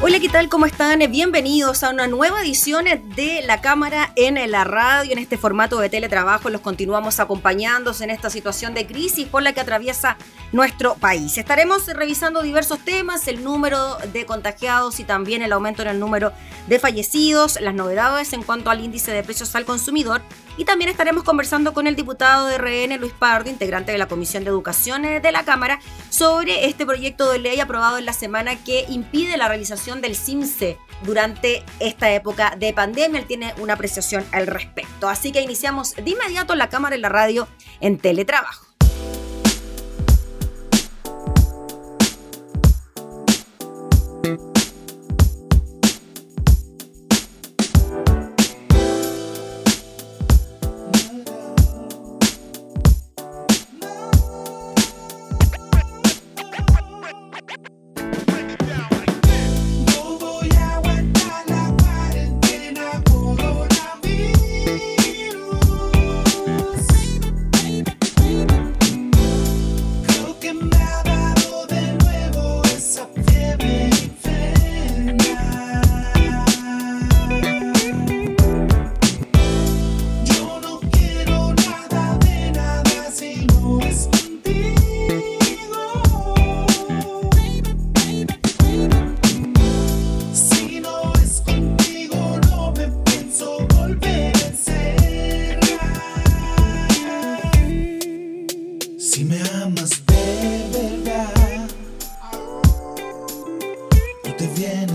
Hola, ¿qué tal? ¿Cómo están? Bienvenidos a una nueva edición de La Cámara en la radio, en este formato de teletrabajo. Los continuamos acompañándonos en esta situación de crisis por la que atraviesa nuestro país. Estaremos revisando diversos temas, el número de contagiados y también el aumento en el número de fallecidos, las novedades en cuanto al índice de precios al consumidor y también estaremos conversando con el diputado de RN, Luis Pardo, integrante de la Comisión de Educación de la Cámara, sobre este proyecto de ley aprobado en la semana que impide la realización del CIMSE durante esta época de pandemia. Él tiene una apreciación al respecto. Así que iniciamos de inmediato la Cámara y la radio en teletrabajo.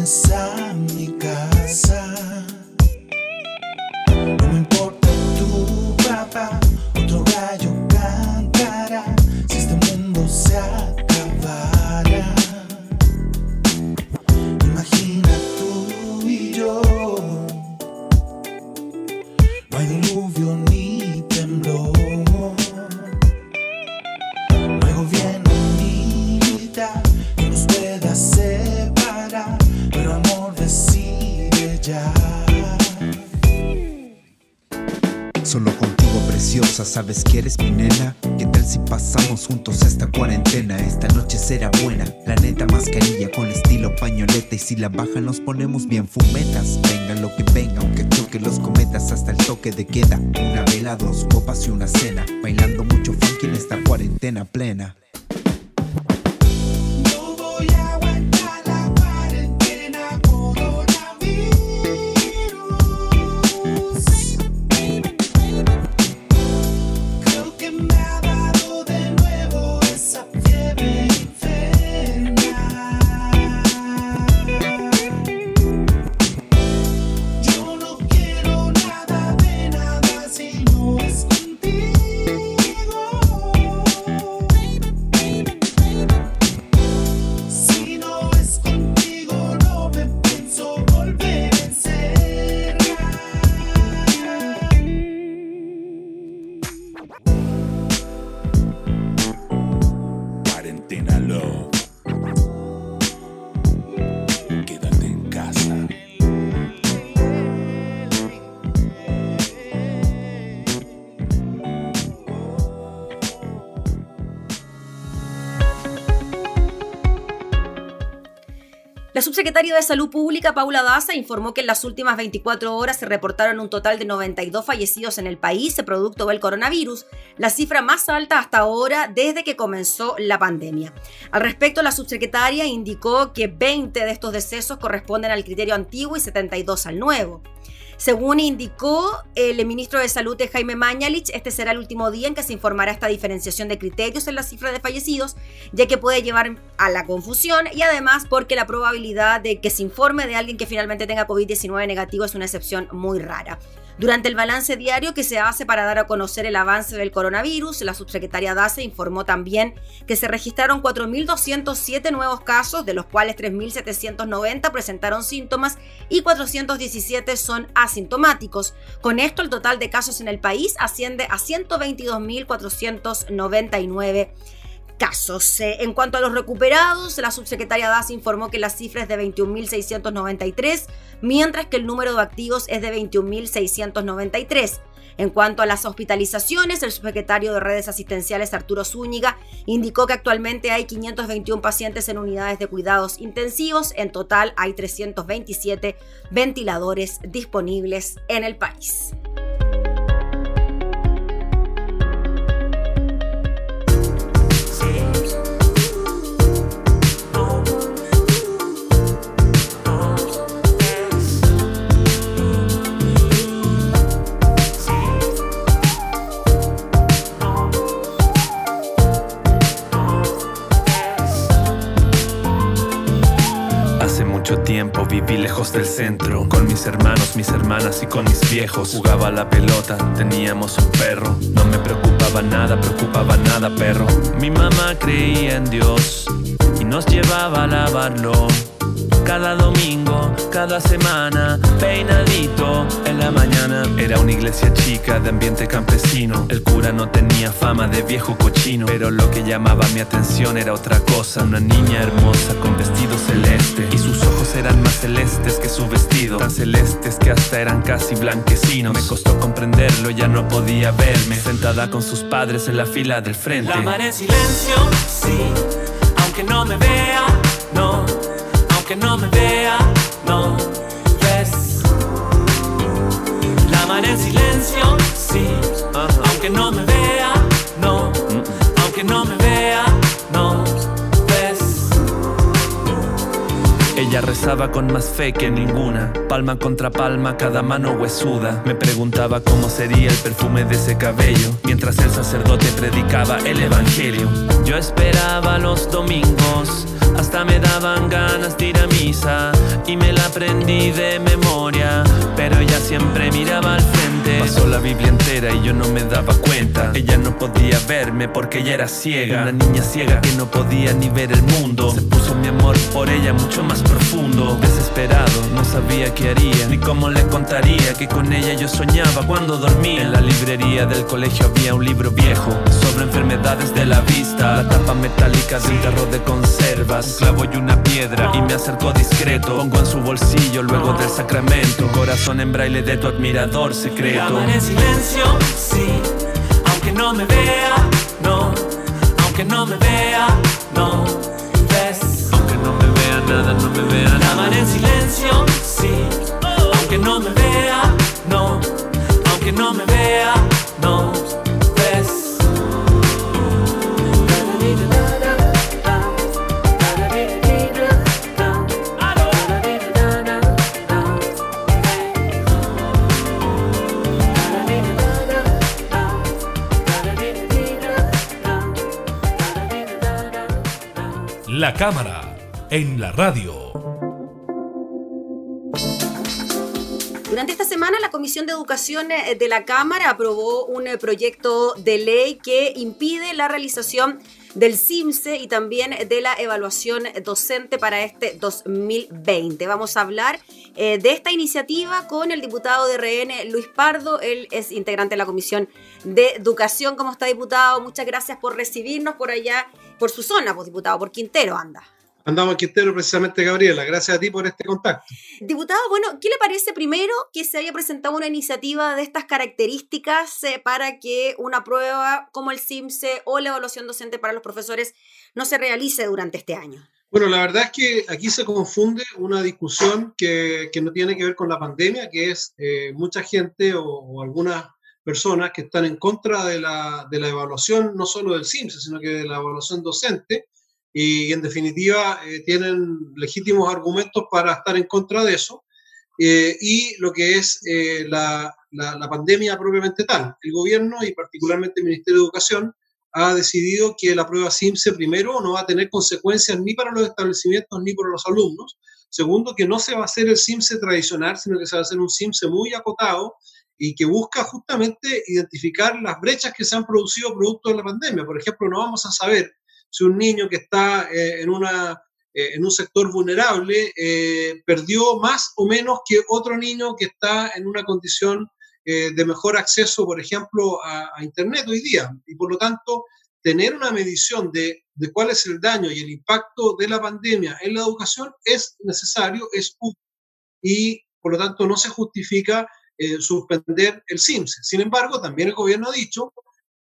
Sabes dos copas y una cena. Bailando mucho funk en esta cuarentena plena. Subsecretaria de Salud Pública, Paula Daza, informó que en las últimas 24 horas se reportaron un total de 92 fallecidos en el país producto del coronavirus, la cifra más alta hasta ahora desde que comenzó la pandemia. Al respecto, la subsecretaria indicó que 20 de estos decesos corresponden al criterio antiguo y 72 al nuevo. Según indicó el ministro de Salud Jaime Mañalich, este será el último día en que se informará esta diferenciación de criterios en la cifra de fallecidos, ya que puede llevar a la confusión y además porque la probabilidad de que se informe de alguien que finalmente tenga COVID-19 negativo es una excepción muy rara. Durante el balance diario que se hace para dar a conocer el avance del coronavirus, la subsecretaria DACE informó también que se registraron 4.207 nuevos casos, de los cuales 3.790 presentaron síntomas y 417 son asintomáticos. Con esto, el total de casos en el país asciende a 122.499 casos. Eh, en cuanto a los recuperados, la subsecretaria DAS informó que la cifra es de 21.693, mientras que el número de activos es de 21.693. En cuanto a las hospitalizaciones, el subsecretario de redes asistenciales Arturo Zúñiga indicó que actualmente hay 521 pacientes en unidades de cuidados intensivos. En total hay 327 ventiladores disponibles en el país. Viví lejos del centro Con mis hermanos, mis hermanas y con mis viejos Jugaba la pelota, teníamos un perro No me preocupaba nada, preocupaba nada perro Mi mamá creía en Dios Y nos llevaba a lavarlo cada domingo, cada semana, peinadito en la mañana. Era una iglesia chica de ambiente campesino. El cura no tenía fama de viejo cochino, pero lo que llamaba mi atención era otra cosa. Una niña hermosa con vestido celeste y sus ojos eran más celestes que su vestido, tan celestes que hasta eran casi blanquecinos. Me costó comprenderlo, ya no podía verme. Sentada con sus padres en la fila del frente. La en silencio, sí, aunque no me vea, no. Aunque no me vea, no. Ves. La mar en silencio, sí, aunque no me vea, no, aunque no me vea, no Ella rezaba con más fe que ninguna, palma contra palma, cada mano huesuda. Me preguntaba cómo sería el perfume de ese cabello, mientras el sacerdote predicaba el evangelio. Yo esperaba los domingos hasta me daban ganas de ir misa y me la aprendí de memoria, pero ella siempre miraba al frente. Pasó la Biblia entera y yo no me daba cuenta. Ella no podía verme porque ella era ciega, una niña ciega que no podía ni ver el mundo. Se puso mi amor por ella mucho más profundo, desesperado, no sabía qué haría ni cómo le contaría que con ella yo soñaba cuando dormía. En la librería del colegio había un libro viejo sobre enfermedades de la vista, la tapa metálica de un tarro de conservas un clavo y una piedra y me acerco discreto. Pongo en su bolsillo luego del sacramento. Corazón en braille de tu admirador secreto. en silencio, sí, aunque no me vea, no, aunque no me vea, no, nada, no me vea nada. en silencio, sí, aunque no me vea, no, aunque no me vea, no. La cámara en la radio. Durante esta semana, la Comisión de Educación eh, de la Cámara aprobó un eh, proyecto de ley que impide la realización del CIMSE y también de la evaluación docente para este 2020. Vamos a hablar eh, de esta iniciativa con el diputado de RN, Luis Pardo. Él es integrante de la Comisión de Educación. ¿Cómo está, diputado? Muchas gracias por recibirnos por allá por su zona, pues, diputado, por Quintero anda. Andamos en Quintero precisamente, Gabriela. Gracias a ti por este contacto. Diputado, bueno, ¿qué le parece primero que se haya presentado una iniciativa de estas características eh, para que una prueba como el CIMSE o la evaluación docente para los profesores no se realice durante este año? Bueno, la verdad es que aquí se confunde una discusión que, no tiene que ver con la pandemia, que es eh, mucha gente o algunas personas que están en contra de la, de la evaluación, no solo del CIMSE, sino que de la evaluación docente, y en definitiva eh, tienen legítimos argumentos para estar en contra de eso, eh, y lo que es eh, la, la, la, pandemia propiamente tal. El gobierno y particularmente el Ministerio de Educación ha decidido que la prueba CIMSE primero no va a tener consecuencias ni para los establecimientos ni para los alumnos. Segundo, que no se va a hacer el CIMSE tradicional, sino que se va a hacer un CIMSE muy acotado y que busca justamente identificar las brechas que se han producido producto de la pandemia. Por ejemplo, no vamos a saber si un niño que está eh, en, una, eh, en un sector vulnerable eh, perdió más o menos que otro niño que está en una condición de mejor acceso, por ejemplo, a, a, Internet hoy día. Y por lo tanto, tener una medición de, de cuál es el daño y el impacto de la pandemia en la educación es necesario, es útil. Y por lo tanto, no se justifica eh, suspender el SIMS. Sin embargo, también el gobierno ha dicho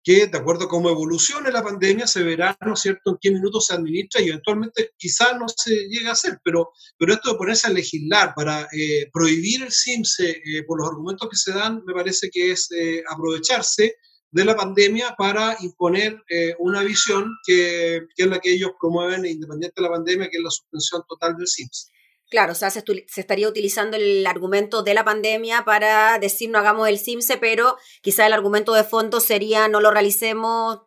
que de acuerdo a cómo evolucione la pandemia se verá, ¿no es cierto?, en qué minutos se administra y eventualmente quizás no se llegue a hacer, pero, pero esto de ponerse a legislar para eh, prohibir el SIMS eh, por los argumentos que se dan, me parece que es aprovecharse de la pandemia para imponer una visión que, que, es la que ellos promueven independiente de la pandemia, que es la suspensión total del SIMS. Claro, o sea, se, estaría utilizando el argumento de la pandemia para decir no hagamos el CIMSE, pero quizá el argumento de fondo sería no lo realicemos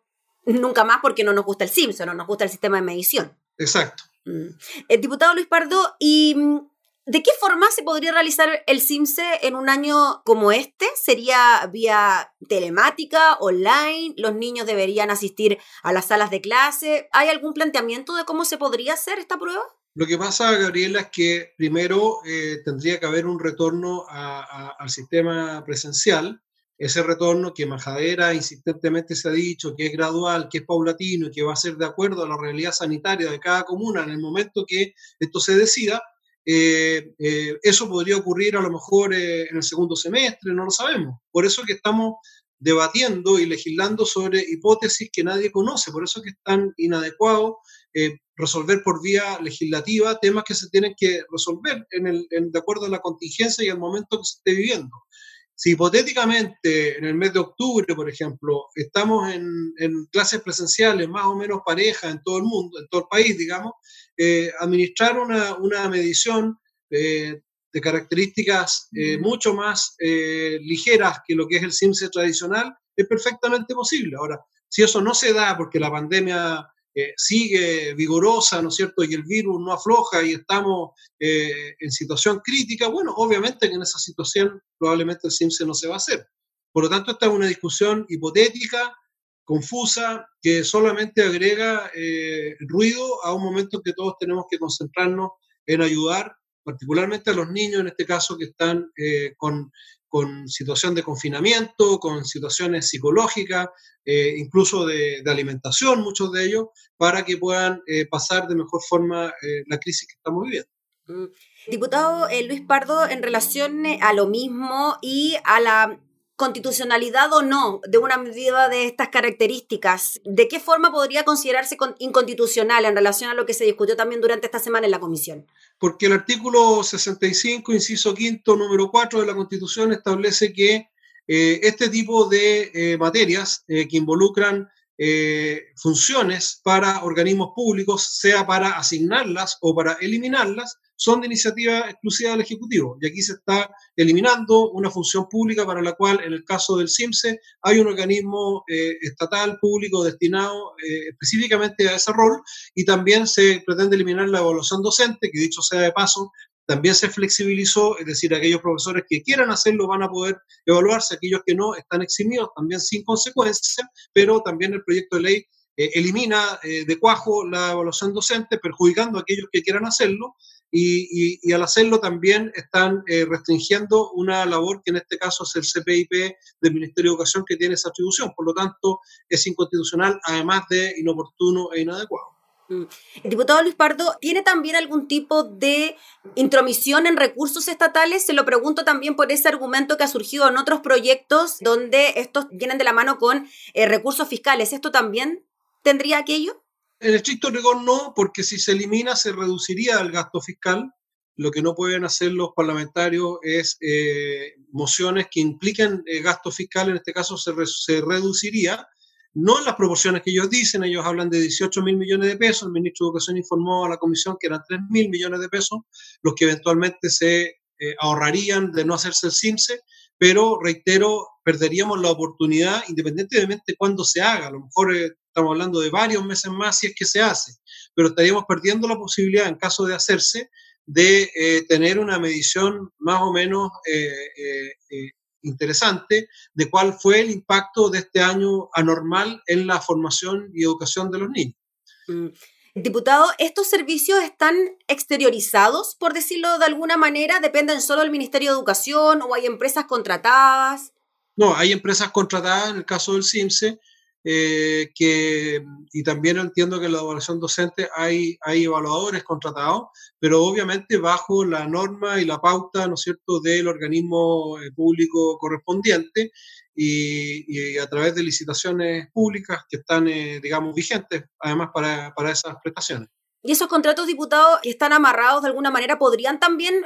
nunca más porque no nos gusta el CIMSE, no nos gusta el sistema de medición. Exacto. Mm. El diputado Luis Pardo, ¿y mm, de qué forma se podría realizar el CIMSE en un año como este? ¿Sería vía telemática, online? ¿Los niños deberían asistir a las salas de clase? ¿Hay algún planteamiento de cómo se podría hacer esta prueba? Lo que pasa, Gabriela, es que primero eh, tendría que haber un retorno al sistema presencial, ese retorno que Majadera insistentemente se ha dicho que es gradual, que es paulatino y que va a ser de acuerdo a la realidad sanitaria de cada comuna en el momento que esto se decida, eh, eh, eso podría ocurrir a lo mejor en el segundo semestre, no lo sabemos. Por eso que estamos debatiendo y legislando sobre hipótesis que nadie conoce, por eso que es tan inadecuado eh, resolver por vía legislativa temas que se tienen que resolver en el, de acuerdo a la contingencia y al momento que se esté viviendo. Si hipotéticamente en el mes de octubre, por ejemplo, estamos en, clases presenciales más o menos parejas en todo el mundo, en todo el país, digamos, eh, administrar una, una medición eh, de características mucho más ligeras que lo que es el CIMSE tradicional es perfectamente posible. Ahora, si eso no se da porque la pandemia eh, sigue vigorosa, ¿no es cierto? Y el virus no afloja y estamos eh, en situación crítica, bueno, obviamente que en esa situación probablemente el CIMSE no se va a hacer. Por lo tanto, esta es una discusión hipotética, confusa, que solamente agrega eh, ruido a un momento en que todos tenemos que concentrarnos en ayudar, particularmente a los niños, en este caso, que están con con situación de confinamiento, con situaciones psicológicas, eh, incluso de, alimentación, muchos de ellos, para que puedan eh, pasar de mejor forma eh, la crisis que estamos viviendo. Mm. Diputado Luis Pardo, en relación a lo mismo y a la constitucionalidad o no de una medida de estas características, ¿de qué forma podría considerarse inconstitucional en relación a lo que se discutió también durante esta semana en la comisión? Porque el artículo 65, inciso quinto, número 4 de la Constitución establece que eh, este tipo de eh, materias eh, que involucran funciones para organismos públicos, sea para asignarlas o para eliminarlas, son de iniciativa exclusiva del Ejecutivo. Y aquí se está eliminando una función pública para la cual, en el caso del CIMSE, hay un organismo eh, estatal público destinado eh, específicamente a ese rol y también se pretende eliminar la evaluación docente, que dicho sea de paso, también se flexibilizó, es decir, aquellos profesores que quieran hacerlo van a poder evaluarse, aquellos que no están eximidos también sin consecuencias, pero también el proyecto de ley eh, elimina de cuajo la evaluación docente, perjudicando a aquellos que quieran hacerlo, y, al hacerlo también están eh, restringiendo una labor que en este caso es el CPIP del Ministerio de Educación que tiene esa atribución. Por lo tanto, es inconstitucional, además de inoportuno e inadecuado. Mm. El diputado Luis Pardo, ¿tiene también algún tipo de intromisión en recursos estatales? Se lo pregunto también por ese argumento que ha surgido en otros proyectos donde estos vienen de la mano con eh, recursos fiscales. ¿Esto también tendría aquello? En estricto rigor no, porque si se elimina se reduciría el gasto fiscal. Lo que no pueden hacer los parlamentarios es eh, mociones que impliquen eh, gasto fiscal, en este caso se, se, reduciría, no en las proporciones que ellos dicen, ellos hablan de 18 mil millones de pesos, el ministro de Educación informó a la comisión que eran 3 mil millones de pesos, los que eventualmente se eh, ahorrarían de no hacerse el CIMSE, pero reitero, perderíamos la oportunidad, independientemente de cuándo se haga, a lo mejor estamos hablando de varios meses más si es que se hace, pero estaríamos perdiendo la posibilidad, en caso de hacerse, de eh, tener una medición más o menos eh, eh, interesante de cuál fue el impacto de este año anormal en la formación y educación de los niños. Mm. Diputado, ¿estos servicios están exteriorizados, por decirlo de alguna manera? ¿Dependen solo del Ministerio de Educación o hay empresas contratadas? No, hay empresas contratadas en el caso del CIMSE, eh, que, y también entiendo que en la evaluación docente hay, hay evaluadores contratados, pero obviamente bajo la norma y la pauta, ¿no es cierto?, del organismo eh, público correspondiente y, a través de licitaciones públicas que están, eh, digamos, vigentes, además, para, para esas prestaciones. ¿Y esos contratos, diputados, que están amarrados de alguna manera, podrían también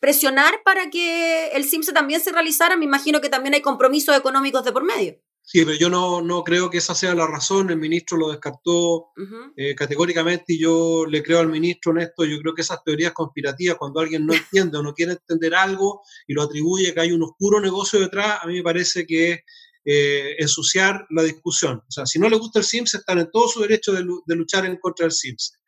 presionar para que el CIMSE también se realizara? Me imagino que también hay compromisos económicos de por medio. Sí, pero yo no, no creo que esa sea la razón. El ministro lo descartó eh, categóricamente y yo le creo al ministro en esto. Yo creo que esas teorías conspirativas, cuando alguien no entiende o no quiere entender algo y lo atribuye que hay un oscuro negocio detrás, a mí me parece que es eh, ensuciar la discusión. O sea, si no le gusta el SIMS, están en todo su derecho de, de luchar en contra del SIMS.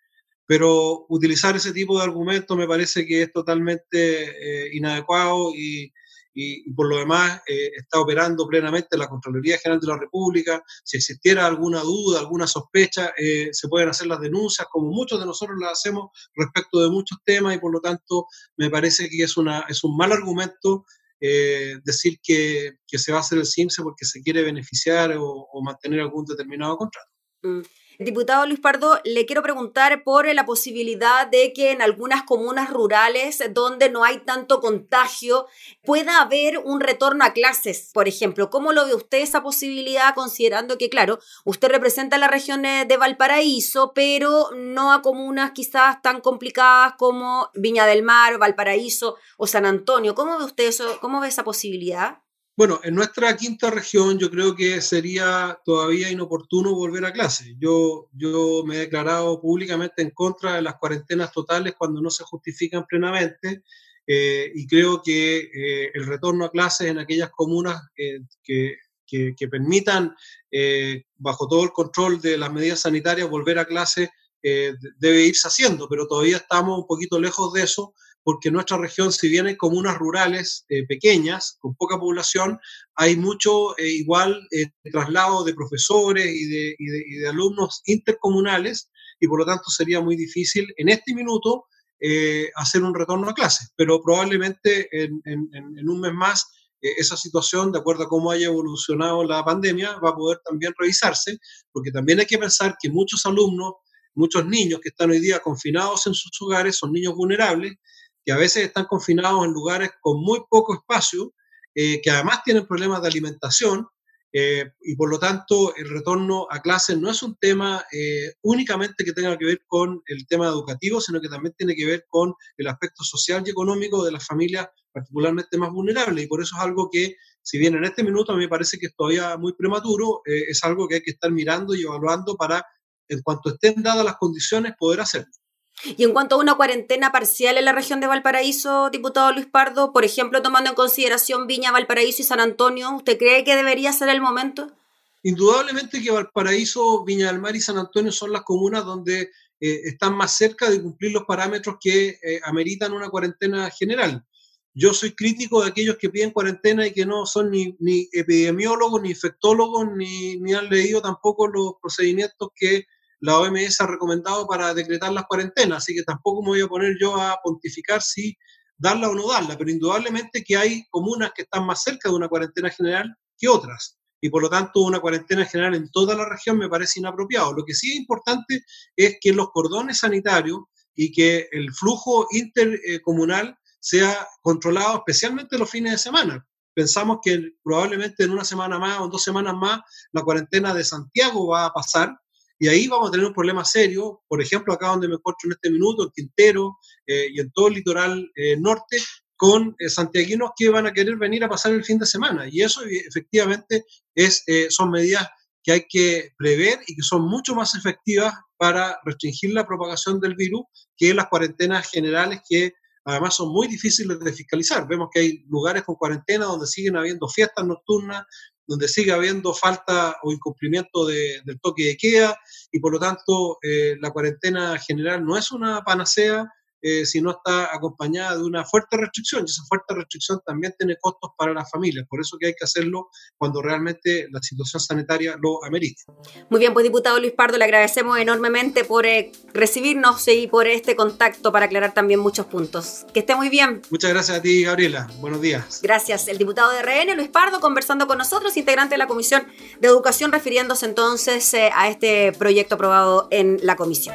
Pero utilizar ese tipo de argumentos me parece que es totalmente eh, inadecuado y y, por lo demás eh, está operando plenamente la Contraloría General de la República. Si existiera alguna duda, alguna sospecha, eh, se pueden hacer las denuncias, como muchos de nosotros las hacemos respecto de muchos temas y por lo tanto me parece que es, una, es un mal argumento eh, decir que, que, se va a hacer el CIMSE porque se quiere beneficiar o, mantener algún determinado contrato. Mm. Diputado Luis Pardo, le quiero preguntar por la posibilidad de que en algunas comunas rurales donde no hay tanto contagio pueda haber un retorno a clases, por ejemplo. ¿Cómo lo ve usted esa posibilidad considerando que, claro, usted representa la región de Valparaíso, pero no a comunas quizás tan complicadas como Viña del Mar, Valparaíso o San Antonio? ¿Cómo ve usted eso? ¿Cómo ve esa posibilidad? Bueno, en nuestra quinta región yo creo que sería todavía inoportuno volver a clase. Yo, yo me he declarado públicamente en contra de las cuarentenas totales cuando no se justifican plenamente eh, y creo que eh, el retorno a clases en aquellas comunas que, que, permitan, eh, bajo todo el control de las medidas sanitarias, volver a clase debe irse haciendo, pero todavía estamos un poquito lejos de eso porque en nuestra región, si bien hay comunas rurales eh, pequeñas, con poca población, hay mucho eh, igual eh, traslado de profesores y de, alumnos intercomunales, y por lo tanto sería muy difícil en este minuto hacer un retorno a clases, pero probablemente en, en un mes más esa situación, de acuerdo a cómo haya evolucionado la pandemia, va a poder también revisarse, porque también hay que pensar que muchos alumnos, muchos niños que están hoy día confinados en sus hogares son niños vulnerables que a veces están confinados en lugares con muy poco espacio, eh, que además tienen problemas de alimentación, eh, y por lo tanto el retorno a clases no es un tema eh, únicamente que tenga que ver con el tema educativo, sino que también tiene que ver con el aspecto social y económico de las familias particularmente más vulnerables. Y por eso es algo que, si bien en este minuto a mí me parece que es todavía muy prematuro, es algo que hay que estar mirando y evaluando para, en cuanto estén dadas las condiciones, poder hacerlo. Y en cuanto a una cuarentena parcial en la región de Valparaíso, diputado Luis Pardo, por ejemplo, tomando en consideración Viña, Valparaíso y San Antonio, ¿usted cree que debería ser el momento? Indudablemente que Valparaíso, Viña del Mar y San Antonio son las comunas donde eh, están más cerca de cumplir los parámetros que eh, ameritan una cuarentena general. Yo soy crítico de aquellos que piden cuarentena y que no son ni, ni epidemiólogos, ni infectólogos, ni, ni han leído tampoco los procedimientos que la OMS ha recomendado para decretar las cuarentenas, así que tampoco me voy a poner yo a pontificar si darla o no darla, pero indudablemente que hay comunas que están más cerca de una cuarentena general que otras, y por lo tanto una cuarentena general en toda la región me parece inapropiado. Lo que sí es importante es que los cordones sanitarios y que el flujo intercomunal sea controlado especialmente los fines de semana. Pensamos que probablemente en una semana más o en dos semanas más la cuarentena de Santiago va a pasar y ahí vamos a tener un problema serio, por ejemplo, acá donde me encuentro en este minuto, en Quintero eh, y en todo el litoral eh, norte, con eh, santiaguinos que van a querer venir a pasar el fin de semana. Y eso efectivamente es, son medidas que hay que prever y que son mucho más efectivas para restringir la propagación del virus que las cuarentenas generales que además son muy difíciles de fiscalizar. Vemos que hay lugares con cuarentena donde siguen habiendo fiestas nocturnas, donde sigue habiendo falta o incumplimiento del toque de queda y por lo tanto eh, la cuarentena general no es una panacea eh, si no está acompañada de una fuerte restricción. Y esa fuerte restricción también tiene costos para las familias. Por eso que hay que hacerlo cuando realmente la situación sanitaria lo amerite. Muy bien, pues diputado Luis Pardo, le agradecemos enormemente por eh, recibirnos y por este contacto para aclarar también muchos puntos. Que esté muy bien. Muchas gracias a ti, Gabriela. Buenos días. Gracias. El diputado de RN, Luis Pardo, conversando con nosotros, integrante de la Comisión de Educación, refiriéndose entonces eh, a este proyecto aprobado en la comisión.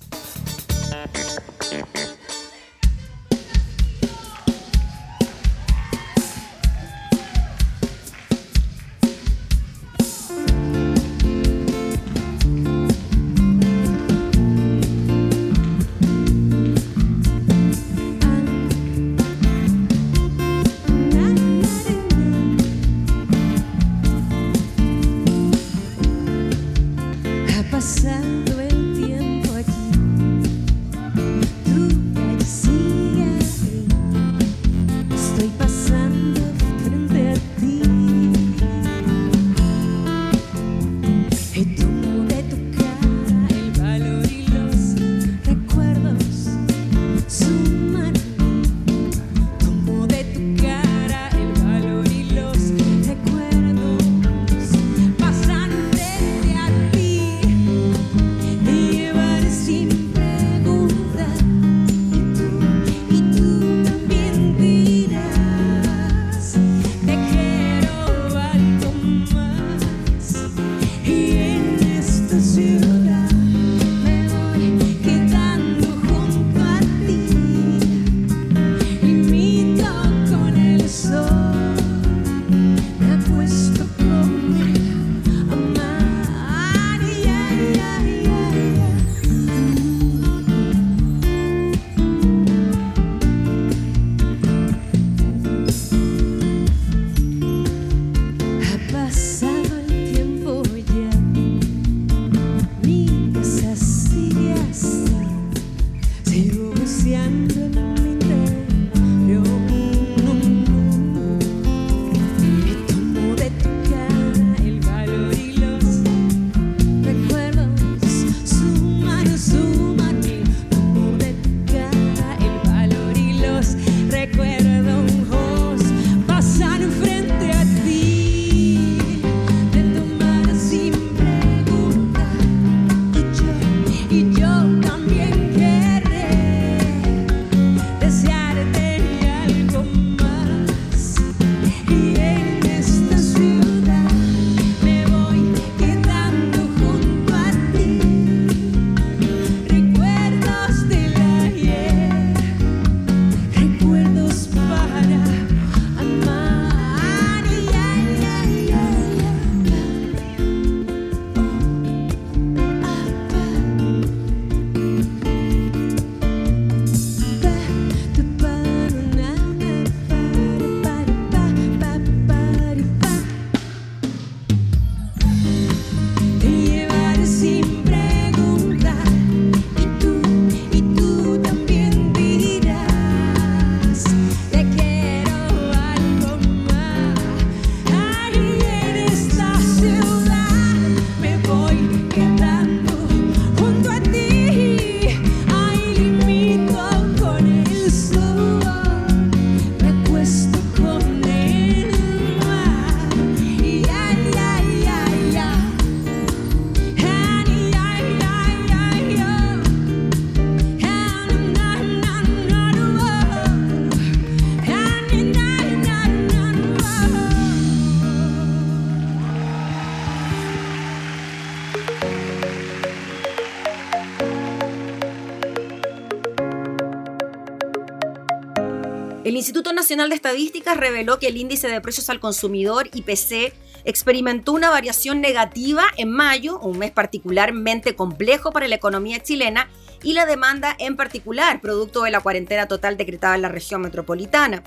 Nacional de Estadísticas reveló que el índice de precios al consumidor, IPC, experimentó una variación negativa en mayo, un mes particularmente complejo para la economía chilena y la demanda en particular, producto de la cuarentena total decretada en la región metropolitana.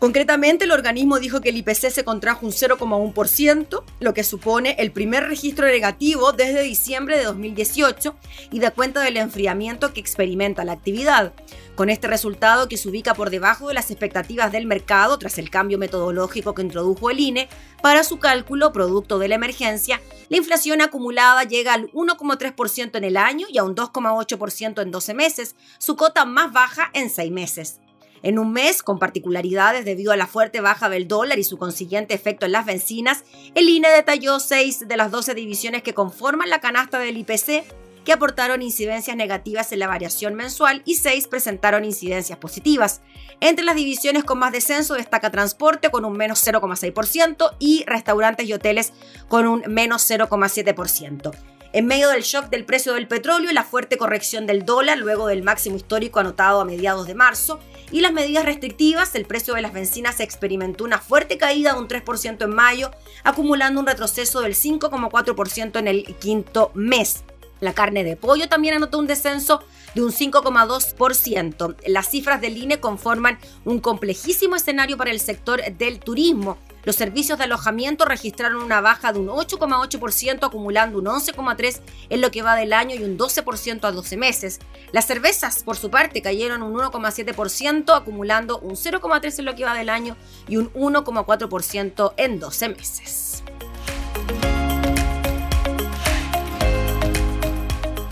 Concretamente, el organismo dijo que el IPC se contrajo un 0,1%, lo que supone el primer registro negativo desde diciembre de 2018 y da cuenta del enfriamiento que experimenta la actividad. Con este resultado que se ubica por debajo de las expectativas del mercado tras el cambio metodológico que introdujo el INE para su cálculo producto de la emergencia, la inflación acumulada llega al 1,3% en el año y a un 2,8% en 12 meses, su cota más baja en 6 meses. En un mes, con particularidades debido a la fuerte baja del dólar y su consiguiente efecto en las bencinas, el INE detalló seis de las 12 divisiones que conforman la canasta del IPC que aportaron incidencias negativas en la variación mensual y seis presentaron incidencias positivas. Entre las divisiones con más descenso destaca transporte con un menos 0,6% y restaurantes y hoteles con un menos 0,7%. En medio del shock del precio del petróleo y la fuerte corrección del dólar luego del máximo histórico anotado a mediados de marzo, y las medidas restrictivas, el precio de las bencinas experimentó una fuerte caída de un 3% en mayo, acumulando un retroceso del 5,4% en el quinto mes. La carne de pollo también anotó un descenso de un 5,2%. Las cifras del INE conforman un complejísimo escenario para el sector del turismo, los servicios de alojamiento registraron una baja de un 8,8%, acumulando un 11,3% en lo que va del año y un 12% a 12 meses. Las cervezas, por su parte, cayeron un 1,7%, acumulando un 0,3% en lo que va del año y un 1,4% en 12 meses.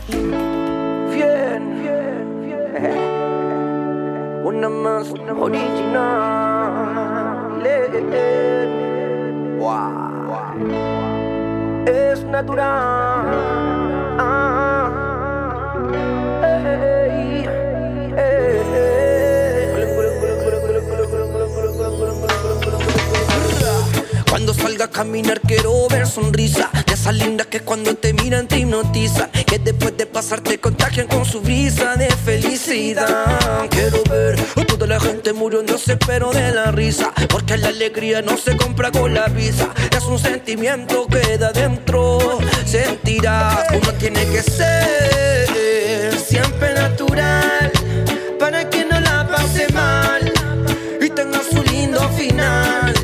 Bien, bien, bien. Una más original. Natural. Cuando salga a caminar quiero ver sonrisa. De esas lindas que cuando te miran te hipnotizan. Que después de pasar te contagian con su brisa de felicidad. Quiero ver la gente muriéndose pero de la risa Porque la alegría no se compra con la visa. Es un sentimiento que da dentro Sentirás, uno tiene que ser. Siempre natural Para que no la pase mal. Y tenga su lindo final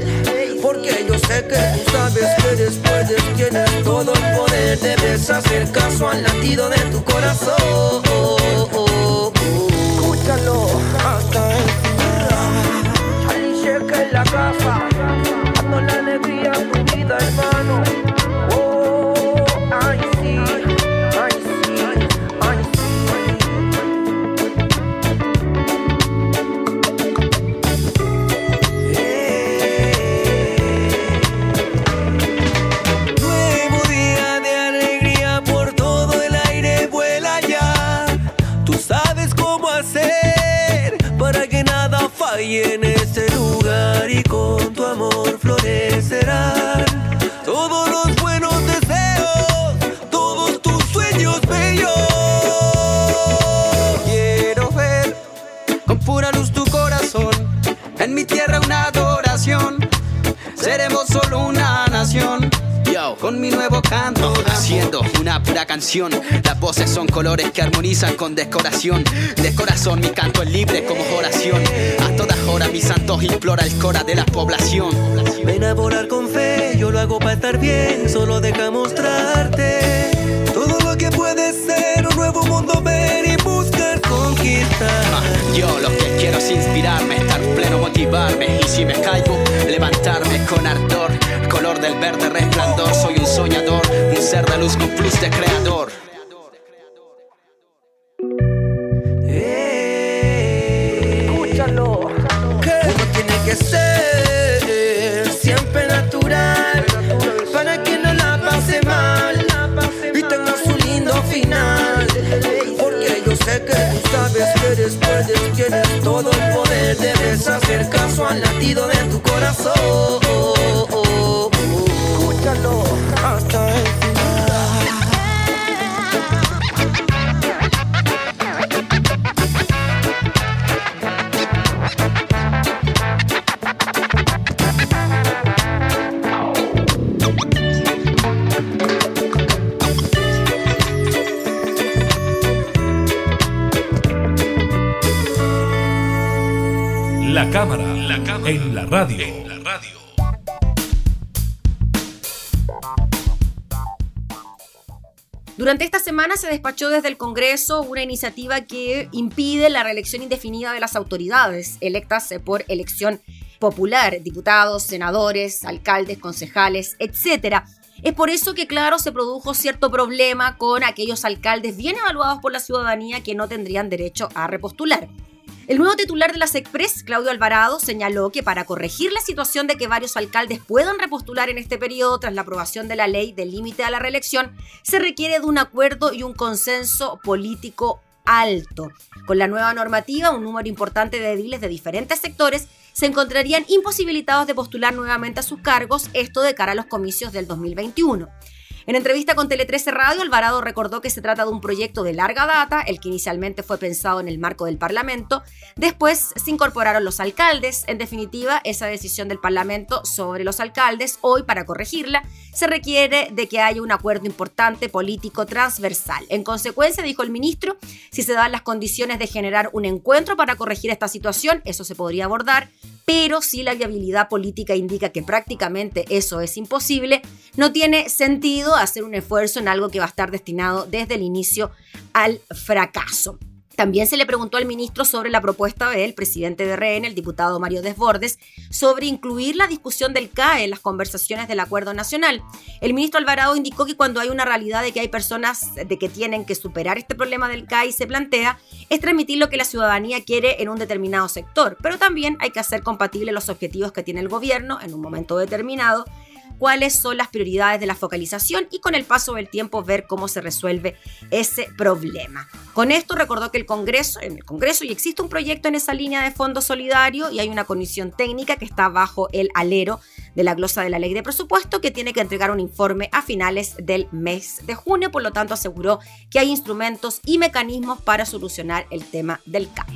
porque yo sé que tú sabes que después de tienes todo el poder. Debes hacer caso al latido de tu corazón Bye. Con mi nuevo canto Haciendo una pura canción. Las voces son colores que armonizan con decoración De corazón mi canto es libre como oración. A todas horas mis santos implora el cora de la población. Ven a volar con fe, yo lo hago para estar bien Solo deja mostrarte Todo lo que puede ser un nuevo mundo ver y buscar conquistar. Yo lo que quiero es inspirarme, estar pleno, motivarme Y si me caigo, levantarme con ardor Color del verde resplandor, soy un soñador Un ser de luz con plus de creador. Escúchalo. Uno tiene que ser siempre natural. Para que no la pase mal. Y tenga su lindo final. Porque yo sé que tú sabes que después de tienes todo el poder Debes hacer caso al latido de tu corazón en la radio. Durante esta semana se despachó desde el Congreso una iniciativa que impide la reelección indefinida de las autoridades electas por elección popular, diputados, senadores, alcaldes, concejales, etc. Es por eso que, claro, se produjo cierto problema con aquellos alcaldes bien evaluados por la ciudadanía que no tendrían derecho a repostular. El nuevo titular de la SECPRES, Claudio Alvarado, señaló que para corregir la situación de que varios alcaldes puedan repostular en este periodo tras la aprobación de la ley del límite a la reelección, se requiere de un acuerdo y un consenso político alto. Con la nueva normativa, un número importante de ediles de diferentes sectores se encontrarían imposibilitados de postular nuevamente a sus cargos, esto de cara a los comicios del 2021. En entrevista con Tele 13 Radio, Alvarado recordó que se trata de un proyecto de larga data, el que inicialmente fue pensado en el marco del Parlamento. Después se incorporaron los alcaldes. En definitiva, esa decisión del Parlamento sobre los alcaldes, hoy para corregirla, se requiere de que haya un acuerdo importante político transversal. En consecuencia, dijo el ministro, si se dan las condiciones de generar un encuentro para corregir esta situación, eso se podría abordar, pero si la viabilidad política indica que prácticamente eso es imposible, no tiene sentido hacer un esfuerzo en algo que va a estar destinado desde el inicio al fracaso. También se le preguntó al ministro sobre la propuesta del presidente de REN, el diputado Mario Desbordes, sobre incluir la discusión del CAE en las conversaciones del acuerdo nacional. El ministro Alvarado indicó que cuando hay una realidad de que hay personas de que tienen que superar este problema del CAE se plantea, es transmitir lo que la ciudadanía quiere en un determinado sector, pero también hay que hacer compatibles los objetivos que tiene el gobierno en un momento determinado cuáles son las prioridades de la focalización y con el paso del tiempo ver cómo se resuelve ese problema. Con esto recordó que el Congreso, en el Congreso y existe un proyecto en esa línea de fondo solidario y hay una comisión técnica que está bajo el alero de la glosa de la ley de presupuesto que tiene que entregar un informe a finales del mes de junio, por lo tanto aseguró que hay instrumentos y mecanismos para solucionar el tema del CAE.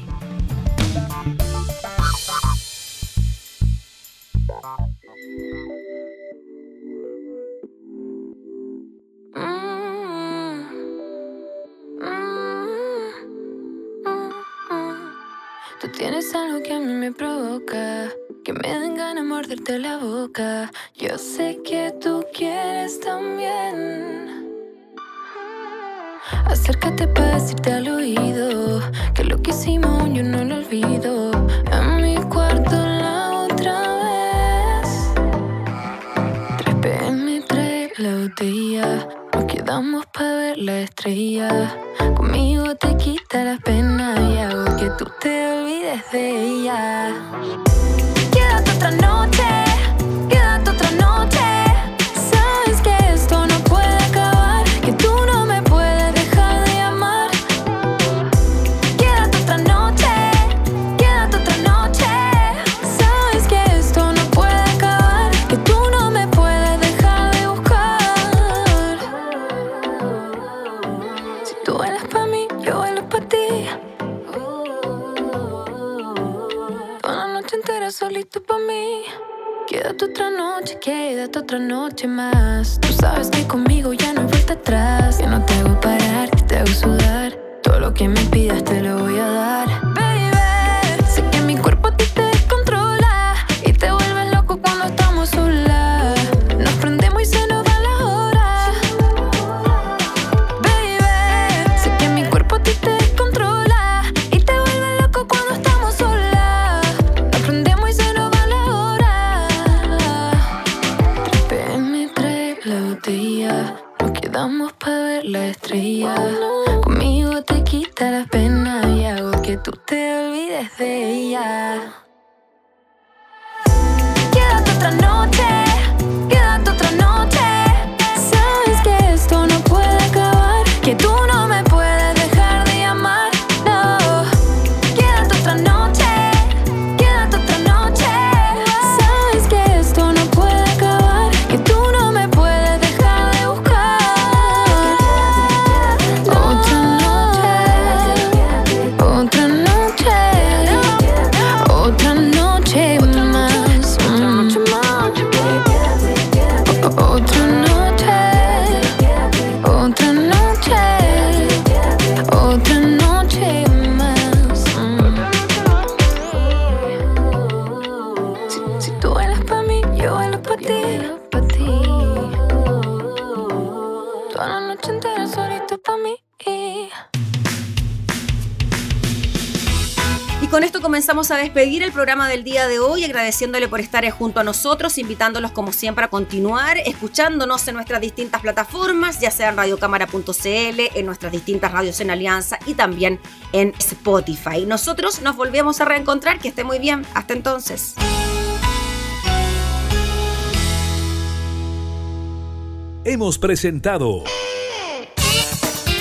Tú tienes algo que a mí me provoca, que me den ganas de morderte la boca. Yo sé que tú quieres también. Acércate para decirte al oído que lo que hicimos yo no lo olvido. En mi cuarto quedamos para ver la estrella. Conmigo te quita las penas y hago que tú te olvides de ella. Quédate otra noche, quédate otra noche más. Tú sabes que conmigo ya no hay vuelta atrás. Que no te hago parar, que te hago sudar. Todo lo que me pidas te lo voy a dar. noche entera para mí. Y con esto comenzamos a despedir el programa del día de hoy, agradeciéndole por estar junto a nosotros, invitándolos como siempre a continuar escuchándonos en nuestras distintas plataformas, ya sea en radiocámara.cl, en nuestras distintas radios en Alianza y también en Spotify. Nosotros nos volvemos a reencontrar, que esté muy bien, hasta entonces. Hemos presentado